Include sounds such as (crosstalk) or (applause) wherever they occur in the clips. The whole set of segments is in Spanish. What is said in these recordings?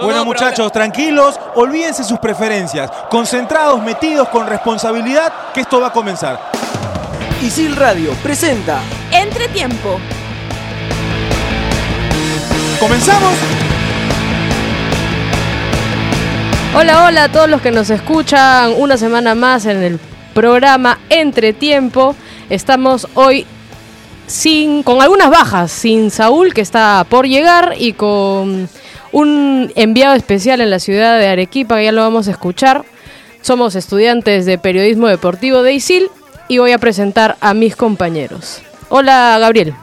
Bueno muchachos, tranquilos, olvídense sus preferencias, concentrados, metidos con responsabilidad, que esto va a comenzar. Isil Radio presenta Entretiempo. ¿Comenzamos? Hola, hola a todos los que nos escuchan una semana más en el programa Entretiempo. Estamos hoy sin, con algunas bajas, sin Saúl que está por llegar y con un enviado especial en la ciudad de Arequipa, ya lo vamos a escuchar. Somos estudiantes de periodismo deportivo de ISIL y voy a presentar a mis compañeros. Hola, Gabriel.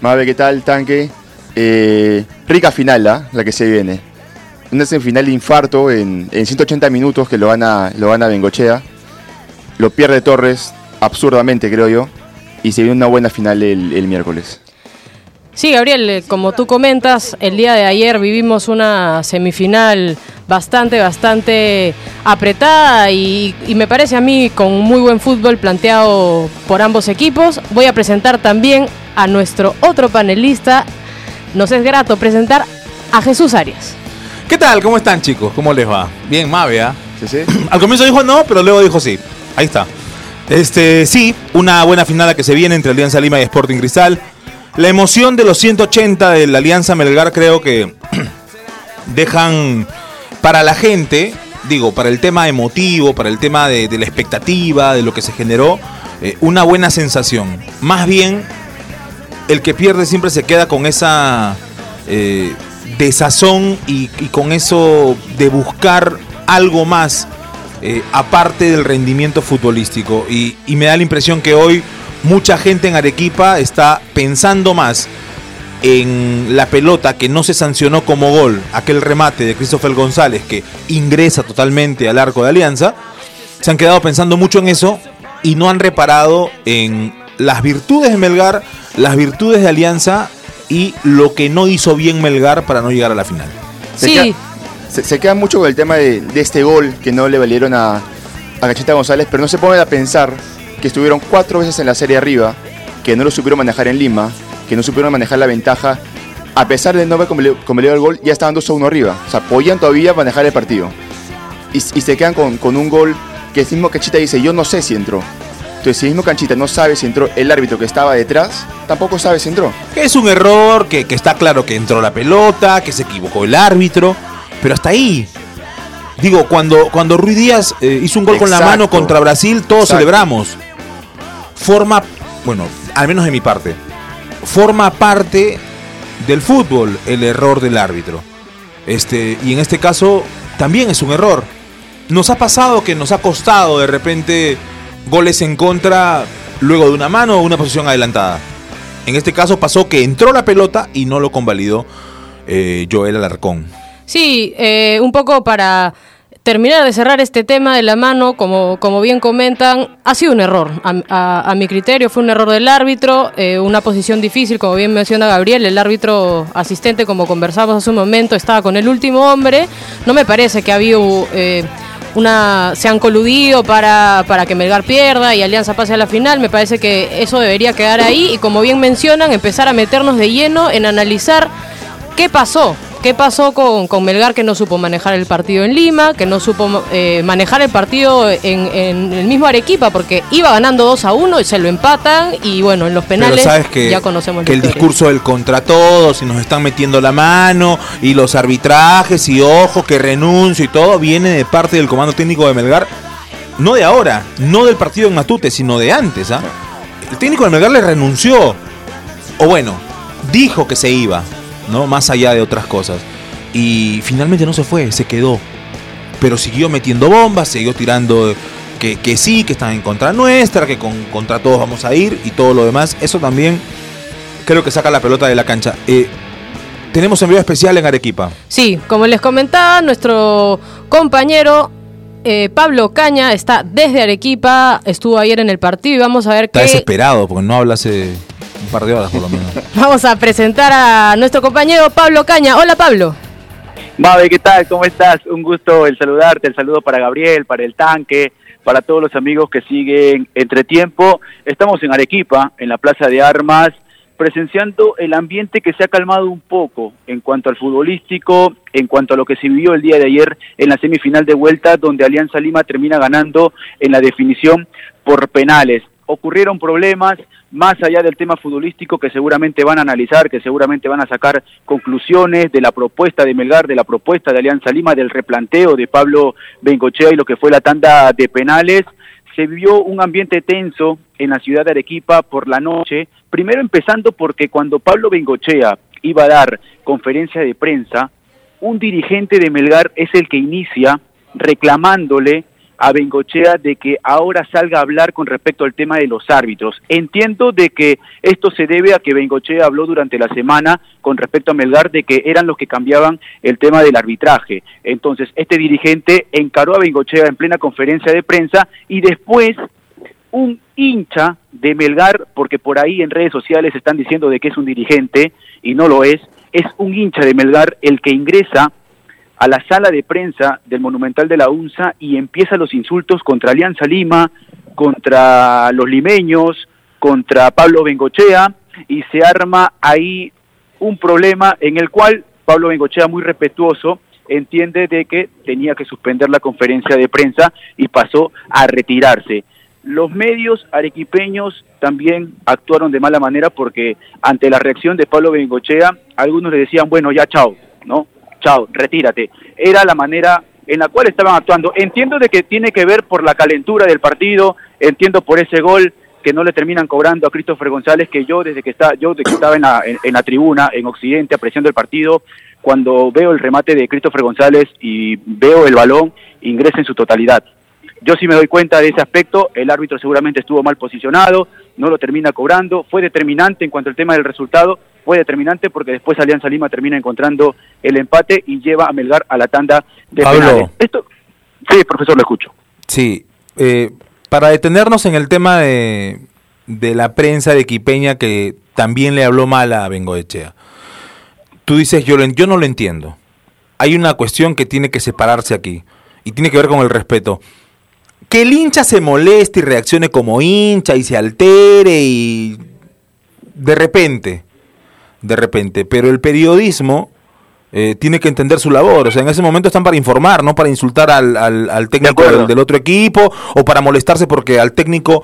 Mabe, ¿qué tal, tanque? Eh, rica final, ¿ah? la que se viene. Una semifinal de infarto en, en 180 minutos que lo van a, lo van a Bengochea. Lo pierde Torres absurdamente, creo yo. Y se viene una buena final el, el miércoles. Sí, Gabriel, eh, como tú comentas, el día de ayer vivimos una semifinal bastante, bastante apretada y, y, me parece a mí con muy buen fútbol planteado por ambos equipos. Voy a presentar también a nuestro otro panelista. Nos es grato presentar a Jesús Arias. ¿Qué tal? ¿Cómo están chicos? ¿Cómo les va? Bien, Mave, ¿ah? ¿Sí, sí? Al comienzo dijo no, pero luego dijo sí. Ahí está. Este, sí, una buena final que se viene entre Alianza Lima y Sporting Cristal. La emoción de los 180 de la Alianza Melgar creo que (clears throat) dejan para la gente, digo, para el tema emotivo, para el tema de, la expectativa, de lo que se generó, eh, una buena sensación. Más bien, el que pierde siempre se queda con esa eh, desazón y, con eso de buscar algo más eh, aparte del rendimiento futbolístico. Y me da la impresión que hoy mucha gente en Arequipa está pensando más en la pelota que no se sancionó como gol, aquel remate de Christopher González que ingresa totalmente al arco de Alianza, se han quedado pensando mucho en eso y no han reparado en las virtudes de Melgar, las virtudes de Alianza y lo que no hizo bien Melgar para no llegar a la final. Se queda, se, se, queda mucho con el tema de, de, este gol que no le valieron a, a Cacheta González, pero no se pone a pensar que estuvieron cuatro veces en la serie arriba, que no lo supieron manejar en Lima, que no supieron manejar la ventaja. A pesar de no haber convalidado el gol, ya estaban 2 a 1 arriba. O sea, podían todavía manejar el partido. Y, y se quedan con, con, un gol que el mismo Canchita dice, yo no sé si entró. Entonces, si el mismo Canchita no sabe si entró, el árbitro que estaba detrás tampoco sabe si entró. Es un error, que, que está claro que entró la pelota, que se equivocó el árbitro, pero hasta ahí. Digo, cuando, cuando Ruiz Díaz eh, hizo un gol Exacto. con la mano contra Brasil, todos Exacto. celebramos. Forma, bueno, al menos de mi parte, forma parte del fútbol el error del árbitro. Este, y en este caso también es un error. Nos ha pasado que nos ha costado de repente goles en contra luego de una mano o una posición adelantada. En este caso pasó que entró la pelota y no lo convalidó eh, Joel Alarcón. Sí, eh, un poco para terminar de cerrar este tema de la mano, como, como bien comentan, ha sido un error. A, mi criterio fue un error del árbitro, eh, una posición difícil, como bien menciona Gabriel, el árbitro asistente, como conversamos hace un momento, estaba con el último hombre. No me parece que ha habido... Eh, una, se han coludido para, para que Melgar pierda y Alianza pase a la final. Me parece que eso debería quedar ahí y como bien mencionan, empezar a meternos de lleno en analizar qué pasó, ¿Qué pasó con, con, Melgar que no supo manejar el partido en Lima, que no supo eh, manejar el partido en, en, el mismo Arequipa, porque iba ganando 2 a 1 y se lo empatan y bueno, en los penales sabes que, ya conocemos que el discurso del contra todos y nos están metiendo la mano y los arbitrajes y ojo que renuncio y todo viene de parte del comando técnico de Melgar, no de ahora, no del partido en Matute, sino de antes. ¿ah? El técnico de Melgar le renunció, o bueno, dijo que se iba ¿no? Más allá de otras cosas. Y finalmente no se fue, se quedó. Pero siguió metiendo bombas, siguió tirando que, que sí, que están en contra nuestra, que con, contra todos vamos a ir y todo lo demás. Eso también creo que saca la pelota de la cancha. Eh, tenemos envío especial en Arequipa. Sí, como les comentaba, nuestro compañero eh, Pablo Caña está desde Arequipa, estuvo ayer en el partido y vamos a ver está qué... desesperado porque no habla hace un par de horas por lo menos. (laughs) Vamos a presentar a nuestro compañero Pablo Caña. Hola Pablo. Mabe, ¿qué tal? ¿Cómo estás? Un gusto el saludarte, el saludo para Gabriel, para el tanque, para todos los amigos que siguen Entre Tiempo. Estamos en Arequipa, en la Plaza de Armas, presenciando el ambiente que se ha calmado un poco en cuanto al futbolístico, en cuanto a lo que se vivió el día de ayer en la semifinal de vuelta, donde Alianza Lima termina ganando en la definición por penales. Ocurrieron problemas más allá del tema futbolístico que seguramente van a analizar, que seguramente van a sacar conclusiones de la propuesta de Melgar, de la propuesta de Alianza Lima, del replanteo de Pablo Bengochea y lo que fue la tanda de penales se vivió un ambiente tenso en la ciudad de Arequipa por la noche, primero empezando porque cuando Pablo Bengochea iba a dar conferencia de prensa, un dirigente de Melgar es el que inicia reclamándole a Bengochea de que ahora salga a hablar con respecto al tema de los árbitros. Entiendo de que esto se debe a que Bengochea habló durante la semana con respecto a Melgar de que eran los que cambiaban el tema del arbitraje. Entonces, este dirigente encaró a Bengochea en plena conferencia de prensa y después un hincha de Melgar, porque por ahí en redes sociales están diciendo de que es un dirigente y no lo es, es un hincha de Melgar el que ingresa a la sala de prensa del Monumental de la UNSA y empieza los insultos contra Alianza Lima, contra los limeños, contra Pablo Bengochea y se arma ahí un problema en el cual Pablo Bengochea, muy respetuoso, entiende de que tenía que suspender la conferencia de prensa y pasó a retirarse. Los medios arequipeños también actuaron de mala manera porque ante la reacción de Pablo Bengochea, algunos le decían, bueno, ya chao, ¿no? Retírate. Era la manera en la cual estaban actuando. Entiendo de que tiene que ver por la calentura del partido, entiendo por ese gol que no le terminan cobrando a Christopher González, que yo desde que, está, yo desde que estaba en la, en, la tribuna, en Occidente, apreciando el partido, cuando veo el remate de Christopher González y veo el balón, ingresa en su totalidad. Yo sí me doy cuenta de ese aspecto, el árbitro seguramente estuvo mal posicionado, no lo termina cobrando, fue determinante en cuanto al tema del resultado, fue determinante porque después Alianza Lima termina encontrando el empate y lleva a Melgar a la tanda de penales. Esto, sí, profesor, lo escucho. Sí, eh, para detenernos en el tema de, de la prensa de Quipeña que también le habló mal a Bengoechea. Tú dices, yo, yo no lo entiendo. Hay una cuestión que tiene que separarse aquí y tiene que ver con el respeto que el hincha se moleste y reaccione como hincha y se altere y de repente, de repente, pero el periodismo eh, tiene que entender su labor, o sea, en ese momento están para informar, no para insultar al, al, técnico del, otro equipo o para molestarse porque al técnico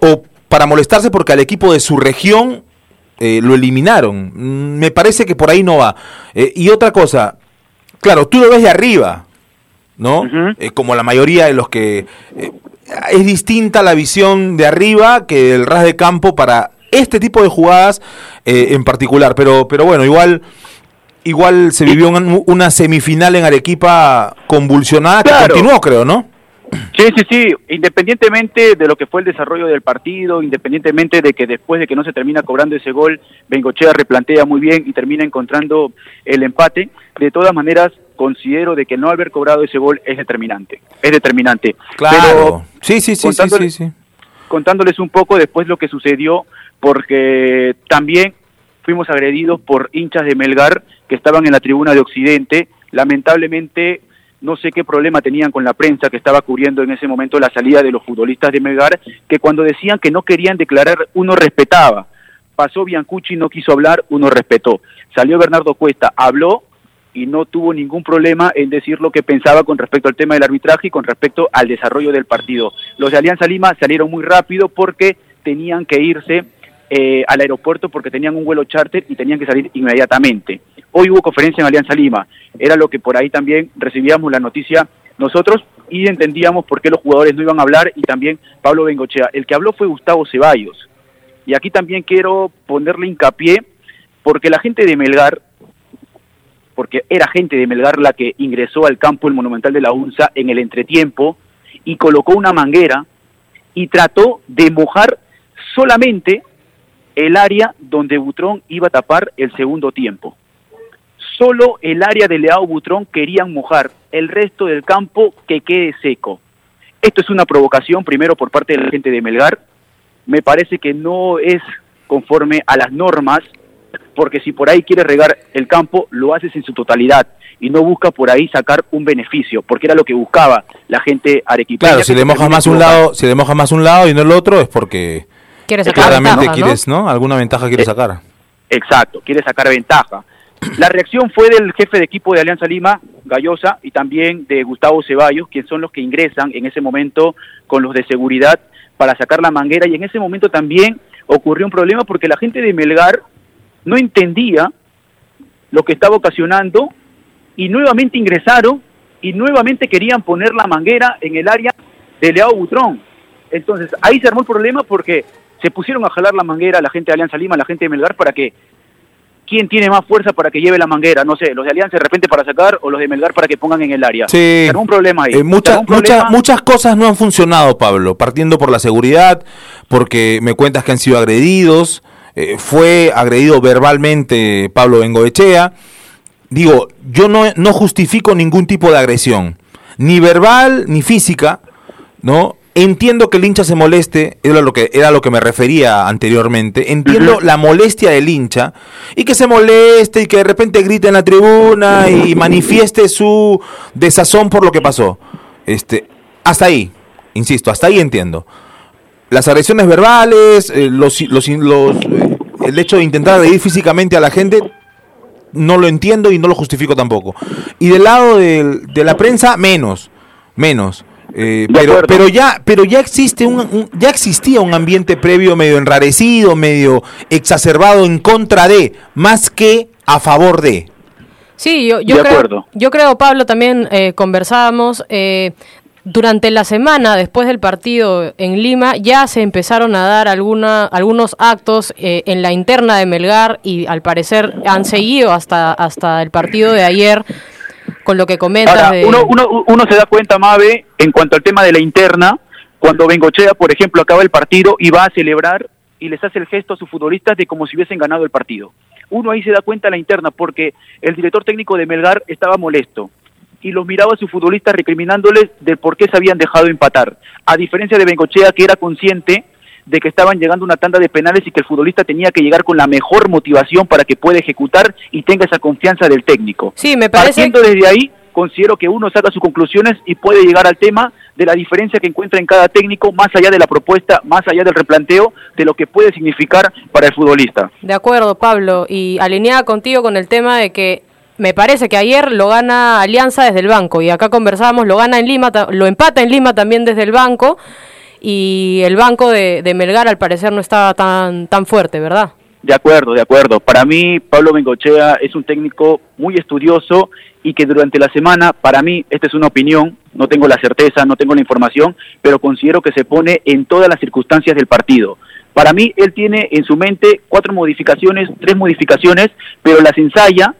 o para molestarse porque al equipo de su región eh, lo eliminaron. Mm, me parece que por ahí no va. Eh, y otra cosa, claro, tú lo ves de arriba, ¿no? Como la mayoría de los que... Es distinta la visión de arriba que el ras de campo para este tipo de jugadas eh, en particular, pero, pero bueno, igual... Igual se vivió una, semifinal en Arequipa convulsionada que continuó, creo, ¿no? Sí, sí, sí, independientemente de lo que fue el desarrollo del partido, independientemente de que después de que no se termina cobrando ese gol, Bengochea replantea muy bien y termina encontrando el empate, de todas maneras considero de que no haber cobrado ese gol es determinante, es determinante. Claro, sí, sí, sí, sí, sí, Contándoles un poco después lo que sucedió, porque también fuimos agredidos por hinchas de Melgar que estaban en la tribuna de Occidente, lamentablemente no sé qué problema tenían con la prensa que estaba cubriendo en ese momento la salida de los futbolistas de Melgar, que cuando decían que no querían declarar, uno respetaba. Pasó Biancucci, no quiso hablar, uno respetó. Salió Bernardo Cuesta, habló, y no tuvo ningún problema en decir lo que pensaba con respecto al tema del arbitraje y con respecto al desarrollo del partido. Los de Alianza Lima salieron muy rápido porque tenían que irse eh, al aeropuerto porque tenían un vuelo charter y tenían que salir inmediatamente. Hoy hubo conferencia en Alianza Lima, era lo que por ahí también recibíamos la noticia nosotros y entendíamos por qué los jugadores no iban a hablar y también Pablo Bengochea. El que habló fue Gustavo Ceballos. Y aquí también quiero ponerle hincapié porque la gente de Melgar porque era gente de Melgar la que ingresó al campo el Monumental de la UNSA en el entretiempo y colocó una manguera y trató de mojar solamente el área donde Butrón iba a tapar el segundo tiempo. Solo el área de Leao Butrón querían mojar, el resto del campo que quede seco. Esto es una provocación primero por parte de la gente de Melgar. Me parece que no es conforme a las normas porque si por ahí quieres regar el campo, lo haces en su totalidad y no busca por ahí sacar un beneficio, porque era lo que buscaba la gente arequipeña. Claro, si le mojas más un lado, si le mojas más un lado y no el otro es porque Quiere sacar Claramente ventaja, ¿no? quieres, ¿no? Alguna ventaja quieres Eh, sacar. Exacto, quiere sacar ventaja. La reacción fue del jefe de equipo de Alianza Lima, Gallosa, y también de Gustavo Ceballos, quienes son los que ingresan en ese momento con los de seguridad para sacar la manguera. Y en ese momento también ocurrió un problema porque la gente de Melgar no entendía lo que estaba ocasionando y nuevamente ingresaron y nuevamente querían poner la manguera en el área de Leao Butrón. Entonces ahí se armó el problema porque se pusieron a jalar la manguera la gente de Alianza Lima, la gente de Melgar para que quién tiene más fuerza para que lleve la manguera, no sé, los de Alianza de repente para sacar o los de Melgar para que pongan en el área. Sí. Un problema ahí. Eh, un problema. muchas, muchas cosas no han funcionado, Pablo. Partiendo por la seguridad, porque me cuentas que han sido agredidos. Eh, fue agredido verbalmente Pablo Bengoechea. Digo, yo no, no justifico ningún tipo de agresión, ni verbal ni física, ¿no? Entiendo que el hincha se moleste, era lo que, era lo que me refería anteriormente. Entiendo la molestia del hincha y que se moleste y que de repente grite en la tribuna y manifieste su desazón por lo que pasó. Este, hasta ahí, insisto, hasta ahí entiendo. Las agresiones verbales, eh, los, los, los, eh, el hecho de intentar agredir físicamente a la gente, no lo entiendo y no lo justifico tampoco. Y del lado del- de la prensa, menos, menos. Eh, De pero, pero ya, pero ya existe un, un- ya existía un ambiente previo medio enrarecido, medio exacerbado en contra de, más que a favor de. Sí, yo, yo De creo, acuerdo. yo creo, Pablo, también eh, conversábamos, eh, durante la semana después del partido en Lima ya se empezaron a dar alguna, algunos actos eh, en la interna de Melgar y al parecer han seguido hasta, hasta el partido de ayer con lo que comentas Ahora, de... uno, uno, uno se da cuenta, Mabe, en cuanto al tema de la interna, cuando Bengochea, por ejemplo, acaba el partido y va a celebrar y les hace el gesto a sus futbolistas de como si hubiesen ganado el partido. Uno ahí se da cuenta la interna porque el director técnico de Melgar estaba molesto y los miraba a sus futbolistas recriminándoles de por qué se habían dejado empatar. A diferencia de Bengochea, que era consciente de que estaban llegando una tanda de penales y que el futbolista tenía que llegar con la mejor motivación para que pueda ejecutar y tenga esa confianza del técnico. Sí, me parece... Partiendo desde ahí, considero que uno saca sus conclusiones y puede llegar al tema de la diferencia que encuentra en cada técnico, más allá de la propuesta, más allá del replanteo, de lo que puede significar para el futbolista. De acuerdo, Pablo, y alineada contigo con el tema de que me parece que ayer lo gana Alianza desde el banco y acá conversábamos, lo gana en Lima, lo empata en Lima también desde el banco y el banco de, Melgar al parecer no estaba tan, tan fuerte, ¿verdad? De acuerdo, de acuerdo. Para mí, Pablo Bengochea es un técnico muy estudioso y que durante la semana, para mí, esta es una opinión, no tengo la certeza, no tengo la información, pero considero que se pone en todas las circunstancias del partido. Para mí, él tiene en su mente cuatro modificaciones, tres modificaciones, pero las ensaya sa-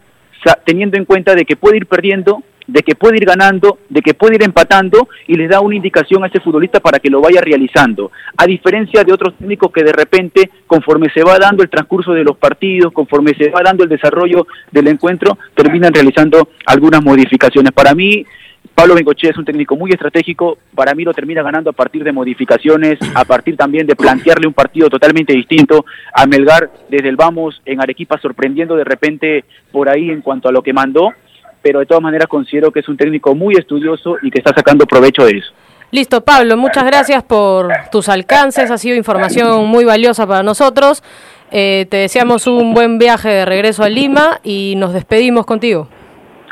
teniendo en cuenta de que puede ir perdiendo, de que puede ir ganando, de que puede ir empatando y les da una indicación a ese futbolista para que lo vaya realizando. A diferencia de otros técnicos que de repente, conforme se va dando el transcurso de los partidos, conforme se va dando el desarrollo del encuentro, terminan realizando algunas modificaciones. Para mí, Pablo Bengochea es un técnico muy estratégico, para mí lo termina ganando a partir de modificaciones, a partir también de plantearle un partido totalmente distinto a Melgar desde el vamos en Arequipa sorprendiendo de repente por ahí en cuanto a lo que mandó, pero de todas maneras considero que es un técnico muy estudioso y que está sacando provecho de eso. Listo, Pablo, muchas gracias por tus alcances, ha sido información muy valiosa para nosotros. Eh, te deseamos un buen viaje de regreso a Lima y nos despedimos contigo.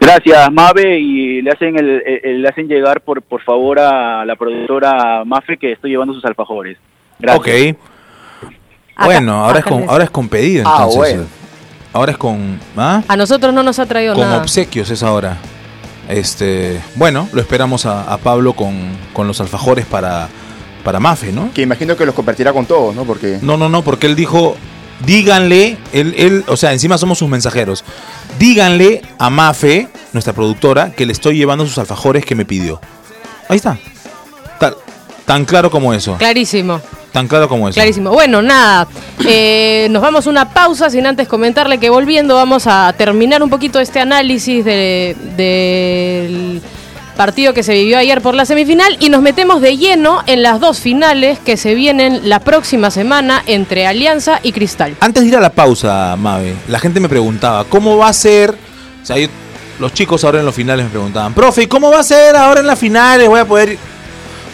Gracias, Mabe, y le hacen el, el- le hacen llegar por por favor a la productora Mafe que estoy llevando sus alfajores. Gracias. Ok. Acá- bueno, ahora es, con, ahora es con pedido, Ah, entonces. bueno. Ahora es con. ¿ah? A nosotros no nos ha traído Con nada. obsequios es ahora. Este, bueno, lo esperamos a, a Pablo con, con los alfajores para, para Mafe, ¿no? Que imagino que los compartirá con todos, ¿no? Porque No, no, no, porque él dijo, díganle, él, él, o sea, encima somos sus mensajeros, díganle a Mafe, nuestra productora, que le estoy llevando sus alfajores que me pidió. Ahí está. Tan claro como eso. Clarísimo. Tan claro como eso. Clarísimo. Bueno, nada, eh, nos vamos a una pausa sin antes comentarle que volviendo vamos a terminar un poquito este análisis de- del partido que se vivió ayer por la semifinal y nos metemos de lleno en las dos finales que se vienen la próxima semana entre Alianza y Cristal. Antes de ir a la pausa, Mabe, la gente me preguntaba, ¿cómo va a ser? O sea, los chicos ahora en los finales me preguntaban, profe, ¿y ¿cómo va a ser ahora en las finales? Voy a poder... ir?".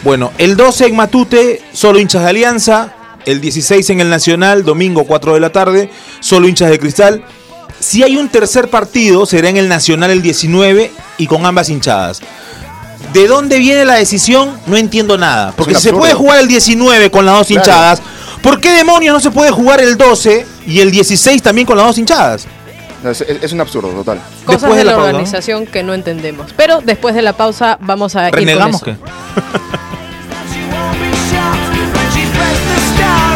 Bueno, el 12 en Matute, solo hinchas de Alianza, el 16 en el Nacional, domingo 4 de la tarde, solo hinchas de cristal. Si hay un tercer partido, será en el Nacional el 19 y con ambas hinchadas. ¿De dónde viene la decisión? No entiendo nada. Porque si se puede jugar el 19 con las dos Claro. hinchadas, ¿por qué demonios no se puede jugar el 12 y el 16 también con las dos hinchadas? No, es, es- es un absurdo total. Cosas Después de de la, la pausa, ¿no? organización que no entendemos. Pero después de la pausa vamos a ir ¿Renegamos con qué? eso. (laughs) (laughs)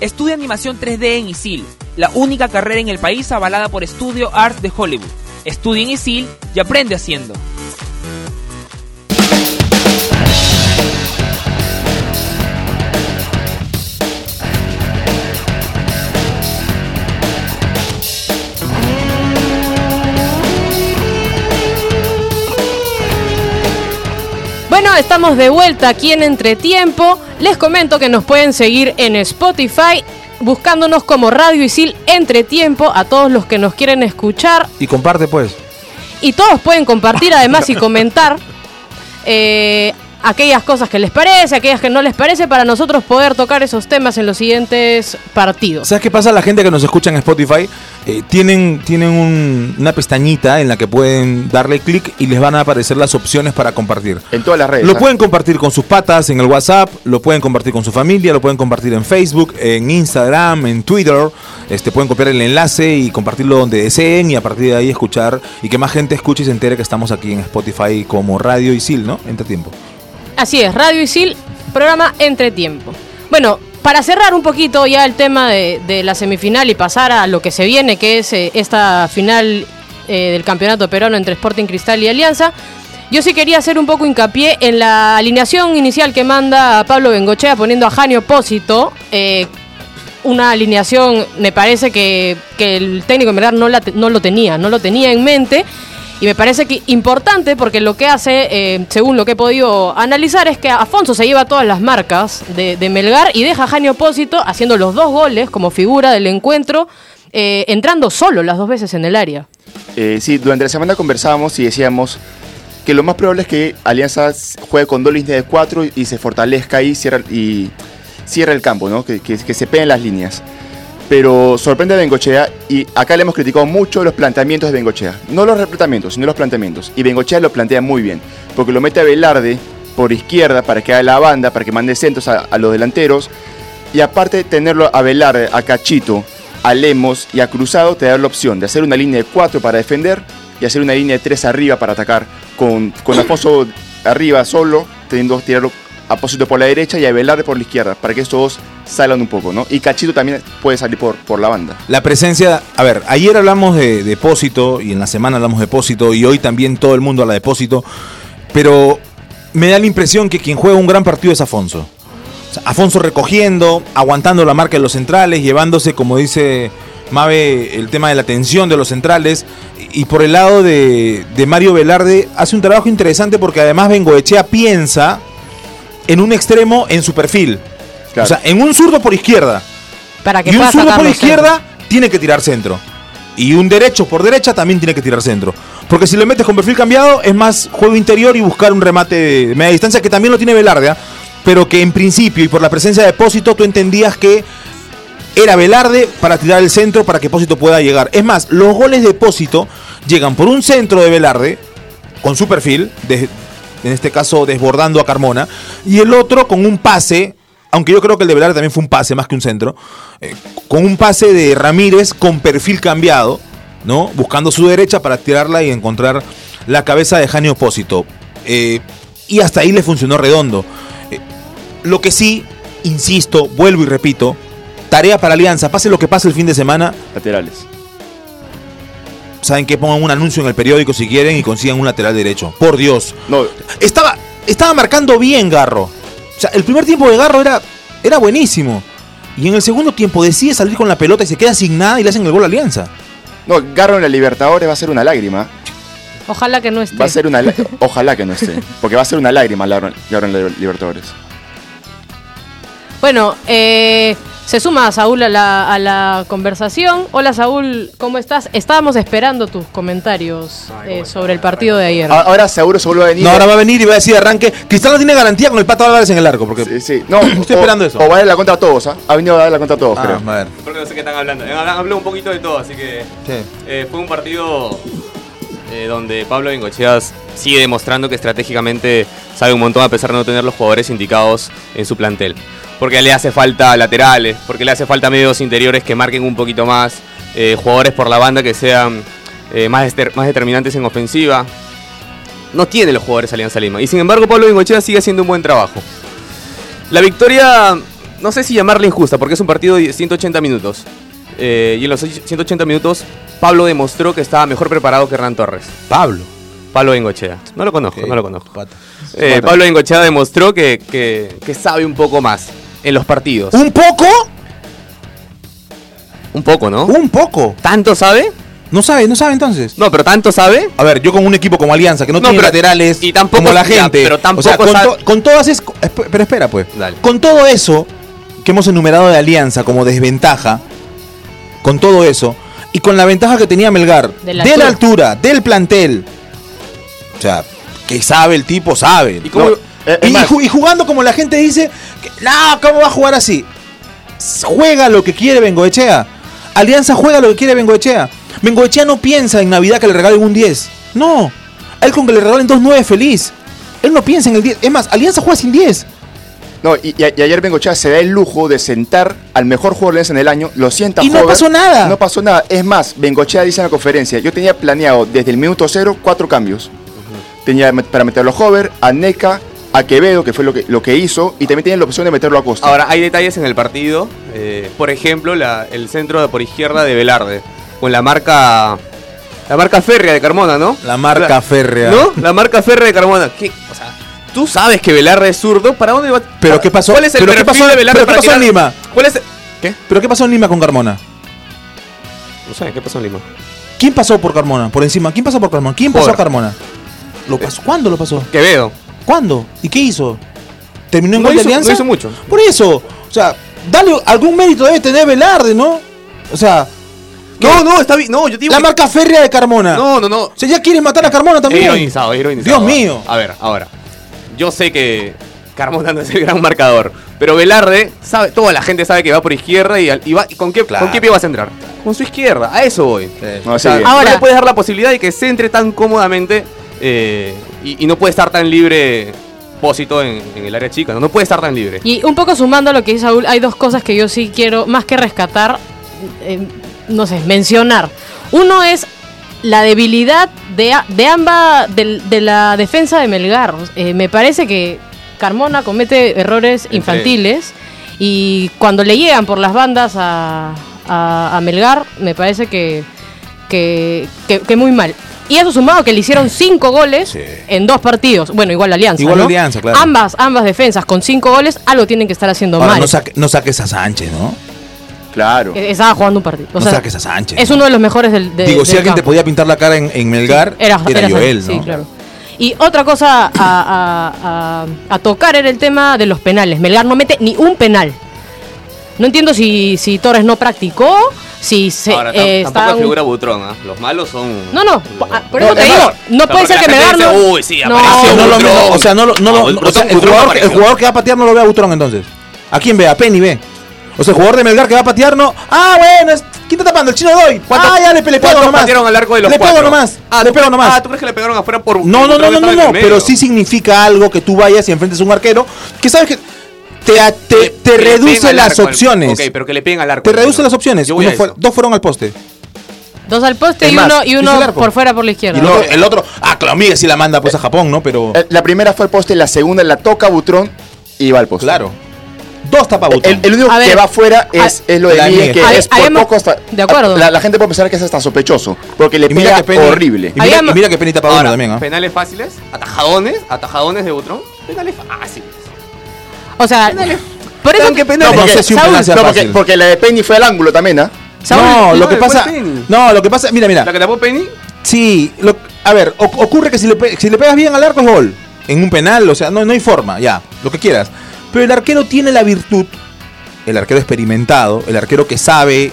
Estudia animación 3D en ISIL, la única carrera en el país avalada por Studio Art de Hollywood. Estudia en ISIL y aprende haciendo. Estamos de vuelta aquí en Entretiempo. Les comento que nos pueden seguir en Spotify buscándonos como Radio Isil Entretiempo a todos los que nos quieren escuchar Y comparte pues. y todos pueden compartir además y (laughs) comentar eh, aquellas cosas que les parece, aquellas que no les parece para nosotros poder tocar esos temas en los siguientes partidos. ¿Sabes qué pasa? La gente que nos escucha en Spotify eh, tienen, tienen un- una pestañita en la que pueden darle clic y les van a aparecer las opciones para compartir. En todas las redes. Lo pueden compartir con sus patas en el WhatsApp, lo pueden compartir con su familia, lo pueden compartir en Facebook, en Instagram, en Twitter. Este, pueden copiar el enlace y compartirlo donde deseen y a partir de ahí escuchar y que más gente escuche y se entere que estamos aquí en Spotify como Radio Isil, ¿no? Entre tiempo. Así es, Radio Isil, programa Entretiempo. Bueno, para cerrar un poquito ya el tema de, la semifinal y pasar a lo que se viene, que es eh, esta final eh, del campeonato peruano entre Sporting Cristal y Alianza, yo sí quería hacer un poco hincapié en la alineación inicial que manda Pablo Bengochea poniendo a Janio Pósito. eh, una alineación, me parece que, que el técnico en verdad no, la no lo tenía, no lo tenía en mente. Y me parece que importante porque lo que hace, eh, según lo que he podido analizar, es que Afonso se lleva todas las marcas de, Melgar y deja a Janio Opósito haciendo los dos goles como figura del encuentro, eh, entrando solo las dos veces en el área. Eh, sí, durante la semana conversábamos y decíamos que lo más probable es que Alianza juegue con dos líneas de cuatro y se fortalezca y cierra, y cierra el campo, ¿no? que- que se peguen las líneas. Pero sorprende a Bengochea y acá le hemos criticado mucho los planteamientos de Bengochea. No los replanteamientos, sino los planteamientos. Y Bengochea lo plantea muy bien, porque lo mete a Velarde por izquierda para que haga la banda, para que mande centros a, los delanteros. Y aparte tenerlo a Velarde, a Cachito, a Lemos y a Cruzado, te da la opción de hacer una línea de 4 para defender y hacer una línea de 3 arriba para atacar. Con, con Afonso arriba solo, teniendo que tirarlo a Pósito por la derecha y a Velarde por la izquierda, para que estos dos salgan un poco, ¿no? Y Cachito también puede salir por, por la banda. La presencia, a ver, ayer hablamos de depósito y en la semana hablamos de depósito y hoy también todo el mundo habla de depósito, pero me da la impresión que quien juega un gran partido es Afonso. Afonso recogiendo, aguantando la marca de los centrales, llevándose, como dice Mabe, el tema de la tensión de los centrales. Y por el lado de, de Mario Velarde, hace un trabajo interesante porque además Bengoechea piensa en un extremo en su perfil. Claro. O sea, en un zurdo por izquierda. Para que Y un pueda zurdo por izquierda tiene que tirar centro. Y un derecho por derecha también tiene que tirar centro. Porque si le metes con perfil cambiado, es más juego interior y buscar un remate de media distancia, que también lo tiene Velarde, ¿ah? pero que en principio y por la presencia de Pósito, tú entendías que era Velarde para tirar el centro para que Pósito pueda llegar. Es más, los goles de Pósito llegan por un centro de Velarde, con su perfil, de- en este caso desbordando a Carmona, y el otro con un pase, aunque yo creo que el de Velarde también fue un pase más que un centro, eh, con un pase de Ramírez con perfil cambiado, ¿no? Buscando su derecha para tirarla y encontrar la cabeza de Jani Opósito. Eh, y hasta ahí le funcionó redondo. Eh, lo que sí, insisto, vuelvo y repito, tarea para Alianza, pase lo que pase el fin de semana, Laterales. saben que pongan un anuncio en el periódico si quieren y consigan un lateral derecho. Por Dios. No, Estaba, estaba marcando bien Garro. O sea, el primer tiempo de Garro era, era buenísimo. Y en el segundo tiempo decide salir con la pelota y se queda sin nada y le hacen el gol a Alianza. no, Garro en la Libertadores va a ser una lágrima. Ojalá que no esté. Va a ser una. lá- (laughs) Ojalá que no esté. Porque va a ser una lágrima Laura en la Libertadores. Bueno, eh, se suma Saúl a la, a la conversación. Hola Saúl, ¿cómo estás? Estábamos esperando tus comentarios eh, sobre el partido de ayer. Ahora seguro se vuelve a venir. No, ahora va a venir y va a decir arranque. Cristal no tiene garantía con el Pato Álvarez en el arco. Porque Sí, sí. No, (clears throat) Estoy o- esperando eso. O va a dar la contra a todos, ¿ah? Ha venido a dar la contra a todos, Ah, creo. a ver. Porque no sé qué están hablando. Eh, Habló un poquito de todo, así que Sí. eh, fue un partido eh, donde Pablo Bengochea sigue demostrando que estratégicamente sabe un montón a pesar de no tener los jugadores indicados en su plantel. Porque le hace falta laterales, porque le hace falta medios interiores que marquen un poquito más, eh, jugadores por la banda que sean eh, más, más determinantes en ofensiva. No tiene los jugadores Alianza Lima. Y sin embargo Pablo Bengochea sigue haciendo un buen trabajo. La victoria, no sé si llamarla injusta, porque es un partido de 180 minutos. Eh, y en los 180 minutos, Pablo demostró que estaba mejor preparado que Hernán Torres. Pablo. Pablo Bengochea. No lo conozco, no lo conozco. Pato. Eh, Pablo Bengochea demostró que, que- que sabe un poco más en los partidos. ¿Un poco? Un poco, ¿no? ¿Un poco? ¿Tanto sabe? No sabe, no sabe entonces. No, pero tanto sabe. A ver, yo con un equipo como Alianza, que no, No, tiene pero- laterales, y tampoco- como la ya, gente. pero tampoco o sea, con, sabe- to- con todas es, Pero espera, pues. Dale. Con todo eso que hemos enumerado de Alianza como desventaja, con todo eso, y con la ventaja que tenía Melgar, De de la altura. del plantel. O sea, que sabe el tipo, sabe. ¿Y cómo- No, eh, y, más- ju- y jugando como la gente dice, que, no, ¿cómo va a jugar así? Juega lo que quiere Bengoechea. Alianza juega lo que quiere Bengoechea. Bengoechea no piensa en Navidad que le regalen un 10. No. Él con que le regalen dos 9 feliz. Él no piensa en el 10. Es más, Alianza juega sin 10. No, y, ayer Bengochea se da el lujo de sentar al mejor jugador de Alianza en el año, lo sienta Y no joven, pasó nada. No pasó nada. Es más, Bengochea dice en la conferencia, yo tenía planeado desde el minuto cero cuatro cambios. Tenía para meterlo a Hover, a Neca, a Quevedo, que fue lo que, lo que hizo, y también tenía la opción de meterlo a Costa. Ahora, hay detalles en el partido. eh, por ejemplo, la- el centro de por izquierda de Velarde. Con la marca. La marca férrea de Carmona, ¿no? La marca férrea. ¿No? La marca férrea de Carmona. ¿Qué? O sea, tú sabes que Velarde es zurdo. ¿Para dónde va? Pero ¿qué pasó? ¿Cuál es el ¿Pero qué pasó- de Velarde pero qué para pasó en Lima? ¿Cuál es? el- ¿Qué? ¿Pero qué pasó en Lima con Carmona? No sé, ¿qué pasó en Lima? ¿Quién pasó por Carmona? Por encima. ¿Quién pasó por Carmona? ¿Quién pasó a Carmona? ¿Lo pasó? ¿Cuándo lo pasó? Quevedo. ¿Cuándo? ¿Y qué hizo? ¿Terminó en No gol de hizo- Alianza? no hizo mucho. Por eso. O sea, dale algún mérito debe tener Velarde, ¿no? O sea, No, no, está bien. No, yo digo. la que- marca férrea de Carmona. No, no, no. O sea, ya quieren matar a Carmona también. ironizado, he ironizado. Dios mío. A ver, ahora. Yo sé que Carmona no es el gran marcador. Pero Velarde, sabe, toda la gente sabe que va por izquierda y, y va, ¿y ¿con, qué, Claro. ¿con qué pie vas a entrar? Con su izquierda, a eso voy. No, O sí, sea. Ahora- no le puedes dar la posibilidad de que se entre tan cómodamente eh, y, y no puede estar tan libre Pósito en, en el área chica. No, no puede estar tan libre. Y un poco sumando a lo que dice Saúl, hay dos cosas que yo sí quiero, más que rescatar, eh, no sé, mencionar. Uno es la debilidad de, de ambas, de, la defensa de Melgar. Eh, me parece que Carmona comete errores infantiles y cuando le llegan por las bandas a, a- a Melgar, me parece que, que, que- que muy mal. Y eso sumado que le hicieron cinco goles Sí. en dos partidos. Bueno, igual Alianza. Igual ¿no? Alianza, claro. Ambas, ambas defensas con cinco goles, algo tienen que estar haciendo Ahora, mal. no, saque- no saques a Sánchez, ¿no? Claro. Eh, Estaba jugando un partido. O no sea, saques a Sánchez. es uno de los mejores del. de- Digo, si alguien te podía pintar la cara en, en Melgar, era, era Joel, Sánchez, ¿no? Sí, claro. Y otra cosa a, a- a- a tocar era el tema de los penales. Melgar no mete ni un penal. No entiendo si, si Torres no practicó, si se Ahora, eh, tampoco figura Butrón, ¿ah? Los malos son. No, no, ah, por eso te digo, no puede ser que Melgar no. "Uy, sí, no, lo- Butrón. o sea, no, lo- no, lo- o Butrón- sea, el, Butrón jugador, el apareció. jugador que va a patear no lo ve a Butrón entonces. ¿A quién ve? A Penny ve. O sea, el jugador de Melgar que va a patear no. Ah, bueno, es- ¿quién está tapando? El chino doy. ¿Cuántos- Ah, ya le, le pego ¿Cuántos nomás. patearon al arco de los le cuatro? pego nomás. Ah, le ¿tú pego nomás. Ah, ¿tú crees que le pegaron afuera por No, no, no, Butrón no, no, no, pero sí significa algo que tú vayas y enfrentes a un arquero que sabes que te, a- te, reduce las opciones. Ok, pero que le peguen al arco. Te reduce las opciones. Uno fue- dos fueron al poste. Dos al poste Es y más, uno, y uno por fuera por la Y izquierda. el otro, el otro, ah, claro, Miguel sí la manda pues a Japón, ¿no? Pero, Eh, La primera fue al poste, la segunda la toca Butrón y va al poste. claro. Dos tapa Butrón. El, el único A ver, que va afuera es, es lo de la Miguel, que es por poco hasta. de acuerdo. La, la gente puede pensar que es hasta sospechoso, porque le Y mira pega que Penny, horrible. Y mira, y mira que uno Ahora, también, ¿ah? penales fáciles, atajadones, atajadones de Butrón, penales fáciles. O sea, por eso. Vean qué penal. No, porque- sé si un Saúl, penal sea No, porque, fácil. porque la de Penny fue al ángulo también, ¿ah? No, lo que pasa. No, lo que pasa. Mira, mira. La que tapó Penny, Sí, lo- a ver, o- ocurre que si le, pe- si le pegas bien al arco es gol. En un penal, o sea, no, no hay forma, ya, lo que quieras. Pero el arquero tiene la virtud, el arquero experimentado, el arquero que sabe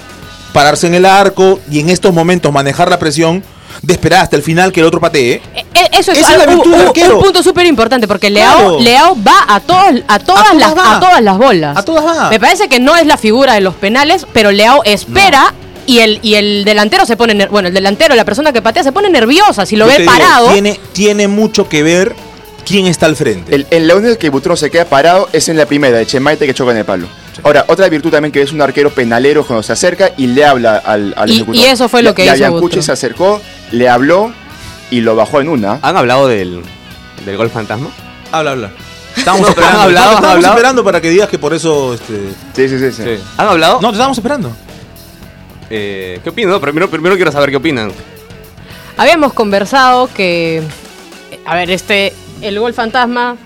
pararse en el arco y en estos momentos manejar la presión de esperar hasta el final que el otro patee. Eh, Eso es, Esa es la virtud un, punto súper importante porque Leao, Claro. Leao va a todas, a todas, todas las, va. a todas las bolas. A todas va. Me parece que no es la figura de los penales, pero Leao espera y el y el delantero se pone bueno, el delantero, la persona que patea se pone nerviosa si lo Yo ve digo, parado. tiene, tiene mucho que ver quién está al frente. El, en la única que Butrón se queda parado es en la primera, de Chemaite que choca en el palo. Ahora, otra virtud también que es un arquero penalero cuando se acerca y le habla al, al Y- ejecutor. y eso fue lo Y- que y a hizo Butrón. se acercó, le habló y lo bajó en una. ¿Han hablado del, del gol fantasma? Habla, habla. Estamos No, esperando. ¿han hablado? no, ¿Han estamos hablado? esperando para que digas que por eso. Este... Sí, sí, sí. sí. Sí. ¿Han hablado? No, te estamos esperando. Eh, ¿Qué opinan? No, primero, primero quiero saber qué opinan. Habíamos conversado que a ver, este el gol fantasma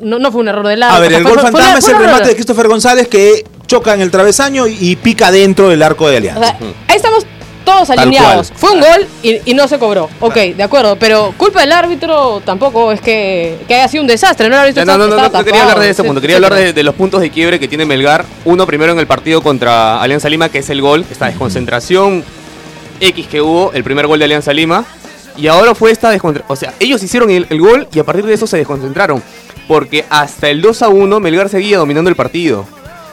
no, no fue un error del A ver, el fue- gol fue- fue fantasma es el error. remate de Christopher González que choca en el travesaño y, pica dentro del arco de O Alianza. sea, ahí estamos todos alineados. Fue un gol y, y no se cobró. Ok, de acuerdo. Pero culpa del árbitro tampoco es que, que haya sido un desastre. No, el árbitro no, no, no, no quería hablar de ese punto. Quería hablar de, los puntos de quiebre que tiene Melgar. Uno primero en el partido contra Alianza Lima, que es el gol, esta desconcentración X que hubo, el primer gol de Alianza Lima. Y ahora fue esta desconcentración. O sea, ellos hicieron el, el gol y a partir de eso se desconcentraron. Porque hasta el 2 a 1 Melgar seguía dominando el partido.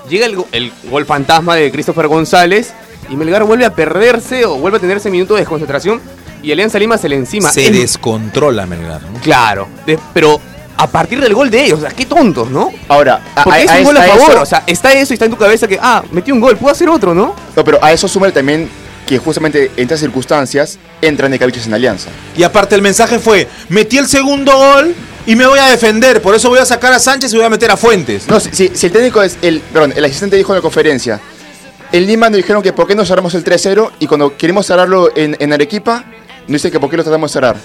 Llega el, el gol fantasma de Christopher González y Melgar vuelve a perderse o vuelve a tener ese minuto de desconcentración y Alianza Lima se le encima. Se Es- descontrola Melgar. ¿no? Claro, de- pero a partir del gol de ellos, o sea, qué tontos, ¿no? Ahora, a, Porque a- es a un gol a eso- favor, o sea, está eso y está en tu cabeza que, ah, metí un gol, puedo hacer otro, ¿no? No, pero a eso suma también que justamente en estas circunstancias entran de cabiches en alianza. Y aparte el mensaje fue, metí el segundo gol y me voy a defender, por eso voy a sacar a Sánchez y voy a meter a Fuentes. No, si, si- si el técnico es el, perdón, el asistente dijo en la conferencia, en Lima nos dijeron que por qué no cerramos el 3-0 y cuando queremos cerrarlo en, en Arequipa, nos dice que por qué lo tratamos de cerrar.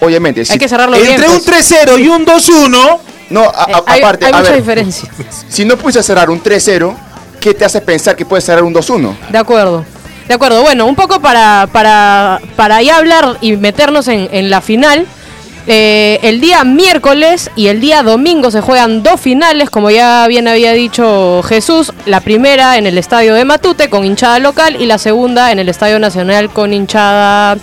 Obviamente, Hay si, que cerrarlo bien. Entre un pues. 3-0 y un 2-1, no, a- a- Eh, hay, aparte, hay a mucha ver, diferencia. si no pudiste cerrar un 3-0, ¿qué te hace pensar que puedes cerrar un 2-1? De acuerdo. De acuerdo. Bueno, un poco para, para, para ya hablar y meternos en, en la final. Eh, el día miércoles y el día domingo se juegan dos finales, como ya bien había dicho Jesús. La primera en el estadio de Matute con hinchada local y la segunda en el estadio nacional con hinchada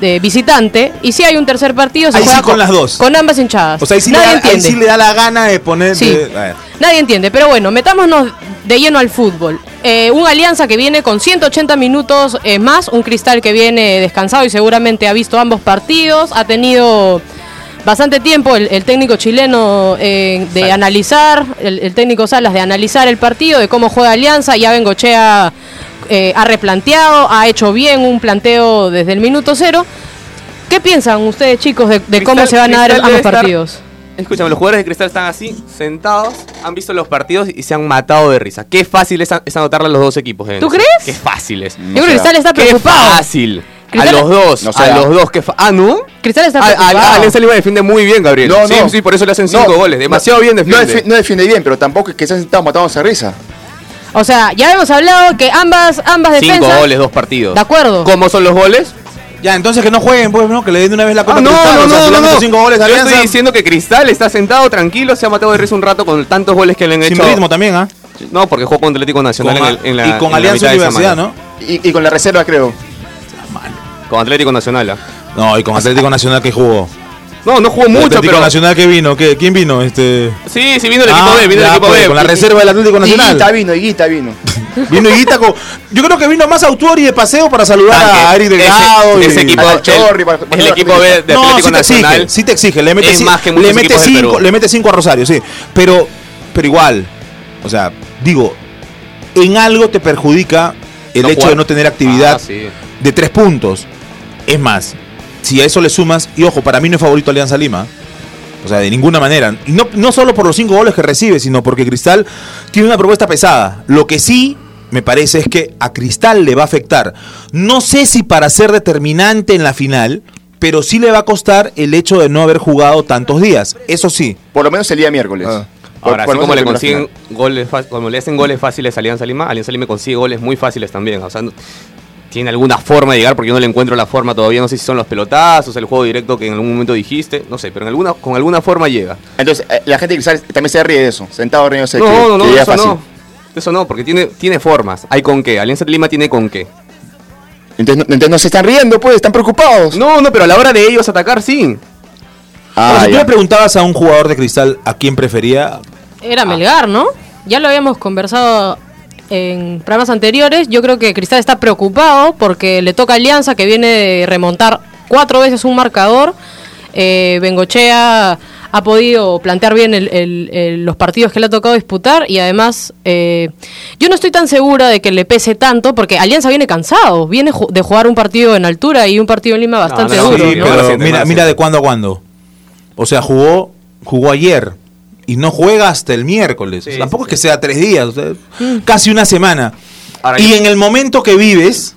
de visitante. Y si hay un tercer partido, se Ahí sí juega con las dos. Con ambas hinchadas. o sea, ahí sí, le Nadie da, ahí entiende. sí le da la gana de poner... Sí. de-. Nadie entiende, pero bueno, metámonos de lleno al fútbol. Eh, una alianza que viene con 180 minutos eh, más, un cristal que viene descansado y seguramente ha visto ambos partidos, ha tenido bastante tiempo el, el técnico chileno eh, de analizar, el, el técnico Salas de analizar el partido, de cómo juega Alianza, ya Bengochea eh, ha replanteado, ha hecho bien un planteo desde el minuto cero. ¿Qué piensan ustedes chicos de, de cómo se van a dar ambos estar- partidos? Escúchame, los jugadores de Cristal están así, sentados, han visto los partidos y se han matado de risa. Qué fácil es, anotarle a los dos equipos. eh. ¿Tú crees? Qué fácil es. Yo creo que Cristal está Qué preocupado. fácil. Cristal- A los dos, No a sea. los dos. Qué fa- ah, ¿no? Cristal está A- a- preocupado. a- Alianza Lima defiende muy bien, Gabriel. No, sí, no. sí, por eso le hacen cinco No, goles. Demasiado no, bien No, defiende. defi- no defiende bien, pero tampoco es que se han sentado matándose de risa. O sea, ya hemos hablado que ambas, ambas Cinco defensas. goles, dos partidos. De acuerdo. ¿Cómo son los goles? Ya, entonces que no jueguen, pues, ¿no? Que le den de una vez la copa Ah, no, a Cristal, no, o sea, no, no, no. cinco goles a Yo Alianza, estoy diciendo que Cristal está sentado tranquilo, se ha matado de risa un rato con tantos goles que le han sin hecho. ritmo también, ¿ah? No, porque jugó con Atlético Nacional Con- en, el- en la y con en Alianza Universidad. ¿no? Y, y con la reserva, creo. Con Atlético Nacional. ah. No, y con Atlético Nacional que jugó. No, no jugó mucho, Atlético pero. Nacional que vino, ¿Qué? ¿quién vino? Este... Sí, sí, vino el equipo Ah, B, vino el ya, equipo pues, B. Con la Y- reserva del Atlético Nacional. Higuita vino, Higuita vino. (laughs) Vino Higuita con... Yo creo que vino más autor y de paseo para saludar Tanque. a Eric Ese- Delgado. y- ese equipo, a el, Chorri, para- para el equipo B de no, Atlético sí te exige, Nacional. sí te exige, le mete, es más que muchos le mete equipos del cinco, Perú. le mete cinco a Rosario, sí. Pero, pero igual, o sea, digo, en algo te perjudica el No hecho jugar. de no tener actividad Ah, sí. de tres puntos. Es más, si a eso le sumas, y ojo, para mí no es favorito Alianza Lima. O sea, de ninguna manera. Y no, no solo por los cinco goles que recibe, sino porque Cristal tiene una propuesta pesada. Lo que sí me parece es que a Cristal le va a afectar. No sé si para ser determinante en la final, pero sí le va a costar el hecho de no haber jugado tantos días. Eso sí. Por lo menos el día miércoles. Ah. Ahora, así como le consiguen goles, como le hacen goles fáciles a Alianza Lima, Alianza Lima consigue goles muy fáciles también. O sea, tiene alguna forma de llegar, porque yo no le encuentro la forma todavía. No sé si son los pelotazos, el juego directo que en algún momento dijiste. No sé, pero en alguna, con alguna forma llega. Entonces, eh, la gente de Cristal también se ríe de eso, sentado riéndose. No, que, no, no, que eso fácil. no. Eso no, porque tiene, tiene formas. Hay con qué. Alianza Lima tiene con qué. Entonces, no, entonces no se están riendo, pues, están preocupados. No, no, pero a la hora de ellos atacar, sí. Ah, si tú le preguntabas a un jugador de cristal a quién prefería, Era Melgar, ¿no? Ya lo habíamos conversado en programas anteriores. Yo creo que Cristal está preocupado porque le toca a Alianza que viene de remontar cuatro veces un marcador. Eh, Bengochea ha podido plantear bien el- el- el- los partidos que le ha tocado disputar y además eh, yo no estoy tan segura de que le pese tanto porque Alianza viene cansado, viene ju- de jugar un partido en altura y un partido en Lima bastante no, no, duro. sí, ¿no? pero- mira, mira de cuándo a cuándo. O sea, jugó, jugó ayer y no juega hasta el miércoles. Sí, Tampoco sí, es que sea tres días, o sea, Mm. casi una semana. Ahora, y en el momento que vives,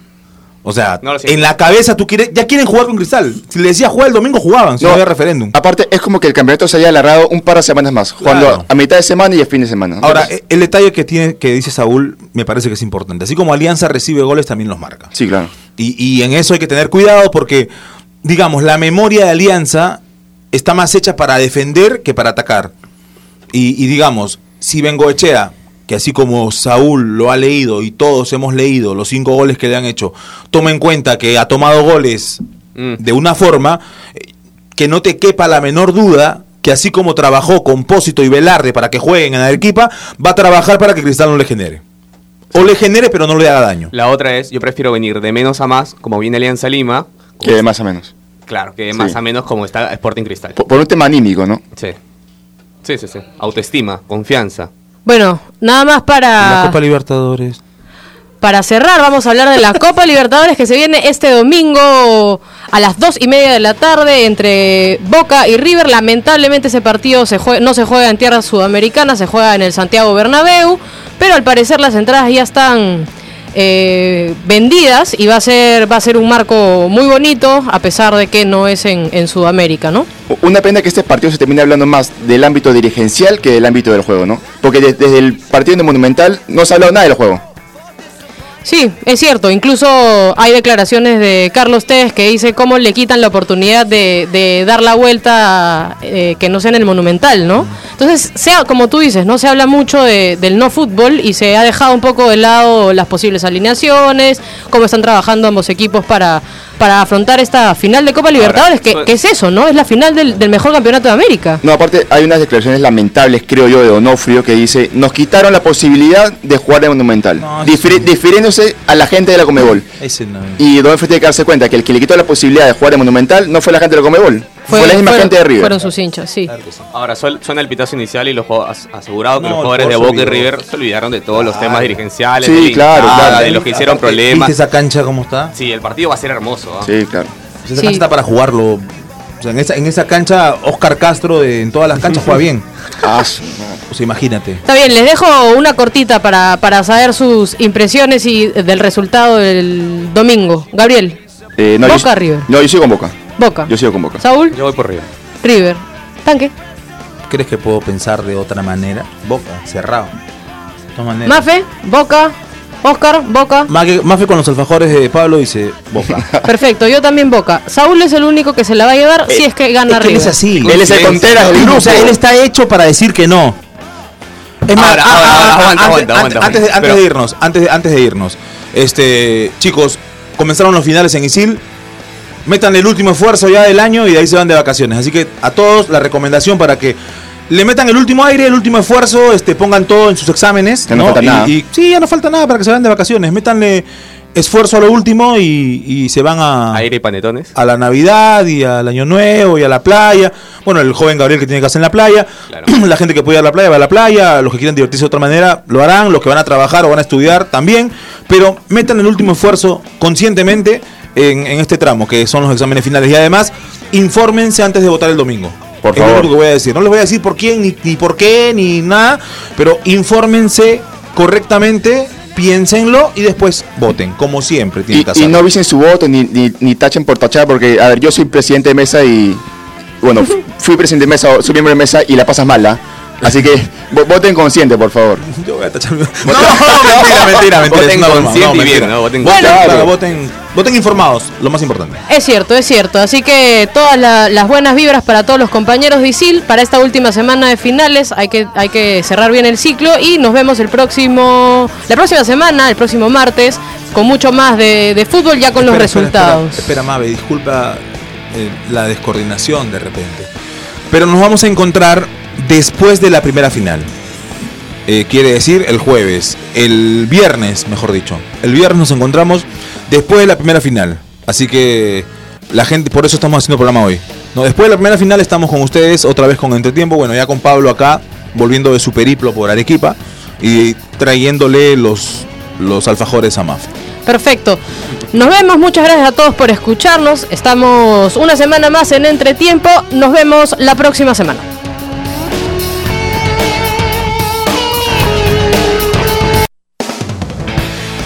o sea, No en la cabeza tú quieres, ya quieren jugar con Cristal. Si le decía jugar el domingo, jugaban, si no, No. había referéndum. Aparte, es como que el campeonato se haya alargado un par de semanas más, jugando Claro. a mitad de semana y a fin de semana. Ahora, Entonces, el detalle que tiene que dice Saúl me parece que es importante. Así como Alianza recibe goles, también los marca. sí, claro. Y, y en eso hay que tener cuidado porque, digamos, la memoria de Alianza está más hecha para defender que para atacar. Y, y digamos, si Bengoechea, que así como Saúl lo ha leído y todos hemos leído los cinco goles que le han hecho, toma en cuenta que ha tomado goles Mm. de una forma eh, que no te quepa la menor duda que así como trabajó con Pósito y Velarde para que jueguen en Arequipa, va a trabajar para que Cristal no le genere. O le genere, pero no le haga daño. La otra es, yo prefiero venir de menos a más, como viene Alianza Lima. Que de más o menos. Claro, que de más Sí. a menos como está Sporting Cristal. Por, por un tema anímico, ¿no? Sí. Sí, sí, sí. Autoestima, confianza. Bueno, nada más La para... Copa Libertadores. Para cerrar, vamos a hablar de la Copa Libertadores que se viene este domingo a las dos y media de la tarde entre Boca y River. Lamentablemente ese partido se jue- no se juega en tierra sudamericana, se juega en el Santiago Bernabéu, pero al parecer las entradas ya están eh, vendidas y va a ser va a ser un marco muy bonito a pesar de que no es en, Sudamérica, ¿no? Una pena que este partido se termine hablando más del ámbito dirigencial que del ámbito del juego, ¿no? Porque de- desde el partido de Monumental no se ha hablado nada del juego. Sí, es cierto. Incluso hay declaraciones de Carlos Tevez que dice cómo le quitan la oportunidad de, de dar la vuelta eh, que no sea en el Monumental, ¿no? Entonces, sea como tú dices, no se habla mucho de- del no fútbol y se ha dejado un poco de lado las posibles alineaciones, cómo están trabajando ambos equipos para, para afrontar esta final de Copa Libertadores, que, es eso, ¿no? Es la final del, del mejor campeonato de América. No, aparte hay unas declaraciones lamentables, creo yo, de Onofrio que dice, nos quitaron la posibilidad de jugar en Monumental, No, difiri- sí. difiriéndose a la gente de la Comebol. Ese no. Y Onofrio tiene que darse cuenta que el que le quitó la posibilidad de jugar en Monumental no fue la gente de la Comebol, fue, la misma fueron- gente de River. Fueron sus hinchas, sí. Ahora suel- suena el pitazo inicial y los asegurado que No, los jugadores de Boca y. River se olvidaron de todos los temas dirigenciales, Sí, de la claro, hinchada, claro. de los que hicieron Aparte, problemas. ¿Viste esa cancha cómo está? Sí, el partido va a ser hermoso. ¿ah? Sí, claro. Esa Sí. cancha está para jugarlo. O sea, en esa, en esa cancha, Oscar Castro de- en todas las canchas juega bien. (laughs) Ah, sea, imagínate. Está bien, les dejo una cortita para, para saber sus impresiones y del resultado del domingo. Gabriel, Eh, no, Boca, yo, River. No, yo sigo con Boca. Boca. Yo sigo con Boca. Saúl, Yo voy por River. River. Tanque. ¿Crees que puedo pensar de otra manera? Boca, cerrado. De todas maneras. Mafe, Boca. Oscar, Boca. Mafe, Mafe con los alfajores de Pablo dice Boca. (laughs) Perfecto, yo también Boca. Saúl es el único que se la va a llevar si es que gana es que él River. es así. Él es el del No, grupo. o sea, él está hecho para decir que no. Es más, antes- aguanta, antes- aguanta, antes de- irnos, antes de, antes de irnos, este, chicos, comenzaron los finales en Isil. Metan el último esfuerzo ya del año y de ahí se van de vacaciones. Así que a todos la recomendación para que le metan el último aire, el último esfuerzo, este, pongan todo en sus exámenes. Ya no falta y, nada. y- sí, ya no falta nada para que se vayan de vacaciones. Métanle esfuerzo a lo último y, y se van a, Aire y panetones. a la Navidad y al Año Nuevo y a la playa. Bueno, el joven Gabriel que tiene casa en la playa. Claro. (clears throat) La gente que puede ir a la playa va a la playa. Los que quieren divertirse de otra manera lo harán. Los que van a trabajar o van a estudiar también. Pero metan el último esfuerzo conscientemente en, en este tramo, que son los exámenes finales. Y además, infórmense antes de votar el domingo. Por es lo favor. único que voy a decir. No les voy a decir por quién, ni, ni por qué, ni nada. Pero infórmense correctamente. Piénsenlo y después voten, como siempre tienen Y, que y no avisen su voto ni, ni, ni tachen por tachar, porque, a ver, yo soy presidente de mesa y. Bueno, fu- fui presidente de mesa, soy miembro de mesa y la pasas mala. Así que vo- voten consciente, por favor. (laughs) Yo voy a tachar mi- (laughs) No, mentira, mentira, (laughs) mentira. Voten consciente y mentira. bien, ¿no? Voten Voten, consciente. claro, voten, voten informados, lo más importante. Es cierto, es cierto. Así que todas la- las buenas vibras para todos los compañeros de ISIL para esta última semana de finales. Hay que, hay que cerrar bien el ciclo y nos vemos el próximo, la próxima semana, el próximo martes, con mucho más de, de fútbol ya con los espera, resultados. Espera, espera, Mabe, disculpa eh, la descoordinación de repente. Pero nos vamos a encontrar después de la primera final. Eh, quiere decir el jueves, el viernes, mejor dicho. El viernes nos encontramos después de la primera final. Así que la gente, por eso estamos haciendo el programa hoy. No, después de la primera final estamos con ustedes, otra vez con Entretiempo. Bueno, ya con Pablo acá, volviendo de su periplo por Arequipa y trayéndole los, los alfajores a Maf. Perfecto. Nos vemos, muchas gracias a todos por escucharnos. Estamos una semana más en Entretiempo. Nos vemos la próxima semana.